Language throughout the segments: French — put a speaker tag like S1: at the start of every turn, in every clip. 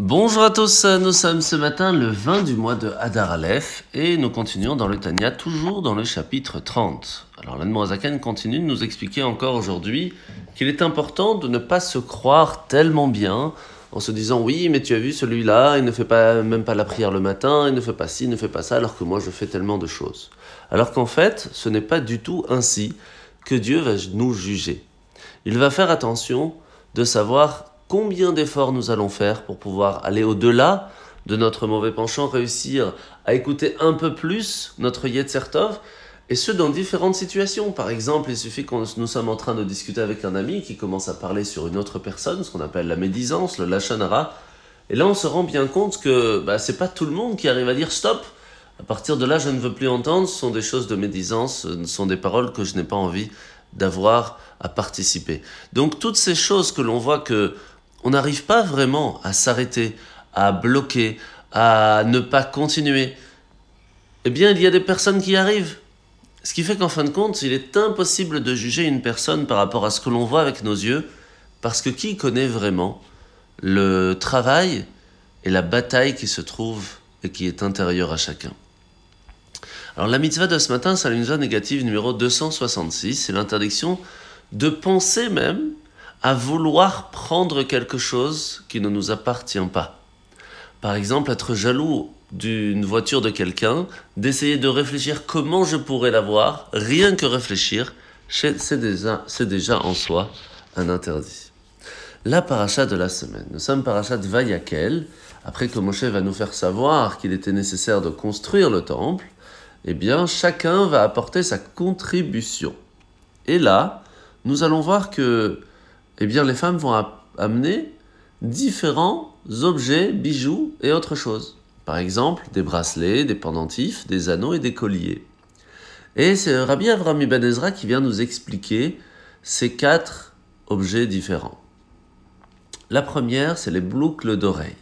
S1: Bonjour à tous, nous sommes ce matin le 20 du mois de Hadar Aleph et nous continuons dans le Tanya, toujours dans le chapitre 30. Alors l'Anne continue de nous expliquer encore aujourd'hui qu'il est important de ne pas se croire tellement bien en se disant oui mais tu as vu celui-là, il ne fait pas même pas la prière le matin, il ne fait pas ci, il ne fait pas ça alors que moi je fais tellement de choses. Alors qu'en fait ce n'est pas du tout ainsi que Dieu va nous juger. Il va faire attention de savoir combien d'efforts nous allons faire pour pouvoir aller au-delà de notre mauvais penchant, réussir à écouter un peu plus notre Yetzertov, et ce dans différentes situations. Par exemple, il suffit que nous sommes en train de discuter avec un ami qui commence à parler sur une autre personne, ce qu'on appelle la médisance, le lachanara, et là on se rend bien compte que bah, c'est pas tout le monde qui arrive à dire stop. À partir de là, je ne veux plus entendre, ce sont des choses de médisance, ce sont des paroles que je n'ai pas envie d'avoir à participer. Donc toutes ces choses que l'on voit que on n'arrive pas vraiment à s'arrêter, à bloquer, à ne pas continuer, eh bien, il y a des personnes qui arrivent. Ce qui fait qu'en fin de compte, il est impossible de juger une personne par rapport à ce que l'on voit avec nos yeux, parce que qui connaît vraiment le travail et la bataille qui se trouve et qui est intérieure à chacun. Alors la mitzvah de ce matin, c'est la mitzvah négative numéro 266, c'est l'interdiction de penser même à vouloir prendre quelque chose qui ne nous appartient pas. Par exemple, être jaloux d'une voiture de quelqu'un, d'essayer de réfléchir comment je pourrais l'avoir, rien que réfléchir, c'est déjà, déjà en soi un interdit. La paracha de la semaine. Nous sommes paracha de Vayakel, après que Moshe va nous faire savoir qu'il était nécessaire de construire le temple, eh bien chacun va apporter sa contribution. Et là, nous allons voir que eh bien les femmes vont amener différents objets, bijoux et autres choses. Par exemple, des bracelets, des pendentifs, des anneaux et des colliers. Et c'est Rabbi Avram Ibn Ezra qui vient nous expliquer ces quatre objets différents. La première, c'est les boucles d'oreilles.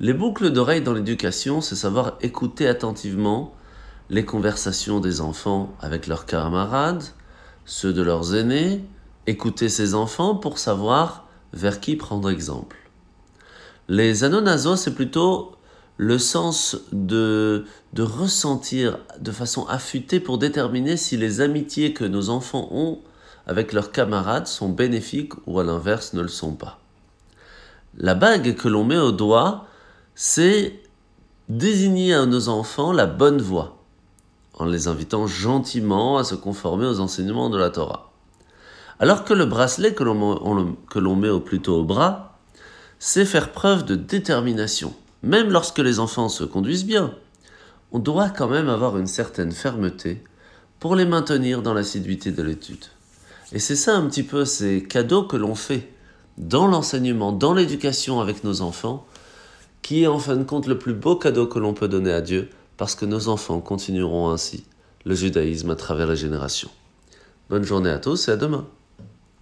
S1: Les boucles d'oreilles dans l'éducation, c'est savoir écouter attentivement les conversations des enfants avec leurs camarades, ceux de leurs aînés, écouter ses enfants pour savoir vers qui prendre exemple. Les anonazos, c'est plutôt le sens de, de ressentir de façon affûtée pour déterminer si les amitiés que nos enfants ont avec leurs camarades sont bénéfiques ou à l'inverse ne le sont pas. La bague que l'on met au doigt, c'est désigner à nos enfants la bonne voie, en les invitant gentiment à se conformer aux enseignements de la Torah. Alors que le bracelet que l'on met au plutôt au bras, c'est faire preuve de détermination. Même lorsque les enfants se conduisent bien, on doit quand même avoir une certaine fermeté pour les maintenir dans l'assiduité de l'étude. Et c'est ça un petit peu ces cadeaux que l'on fait dans l'enseignement, dans l'éducation avec nos enfants, qui est en fin de compte le plus beau cadeau que l'on peut donner à Dieu, parce que nos enfants continueront ainsi le judaïsme à travers les générations. Bonne journée à tous et à demain.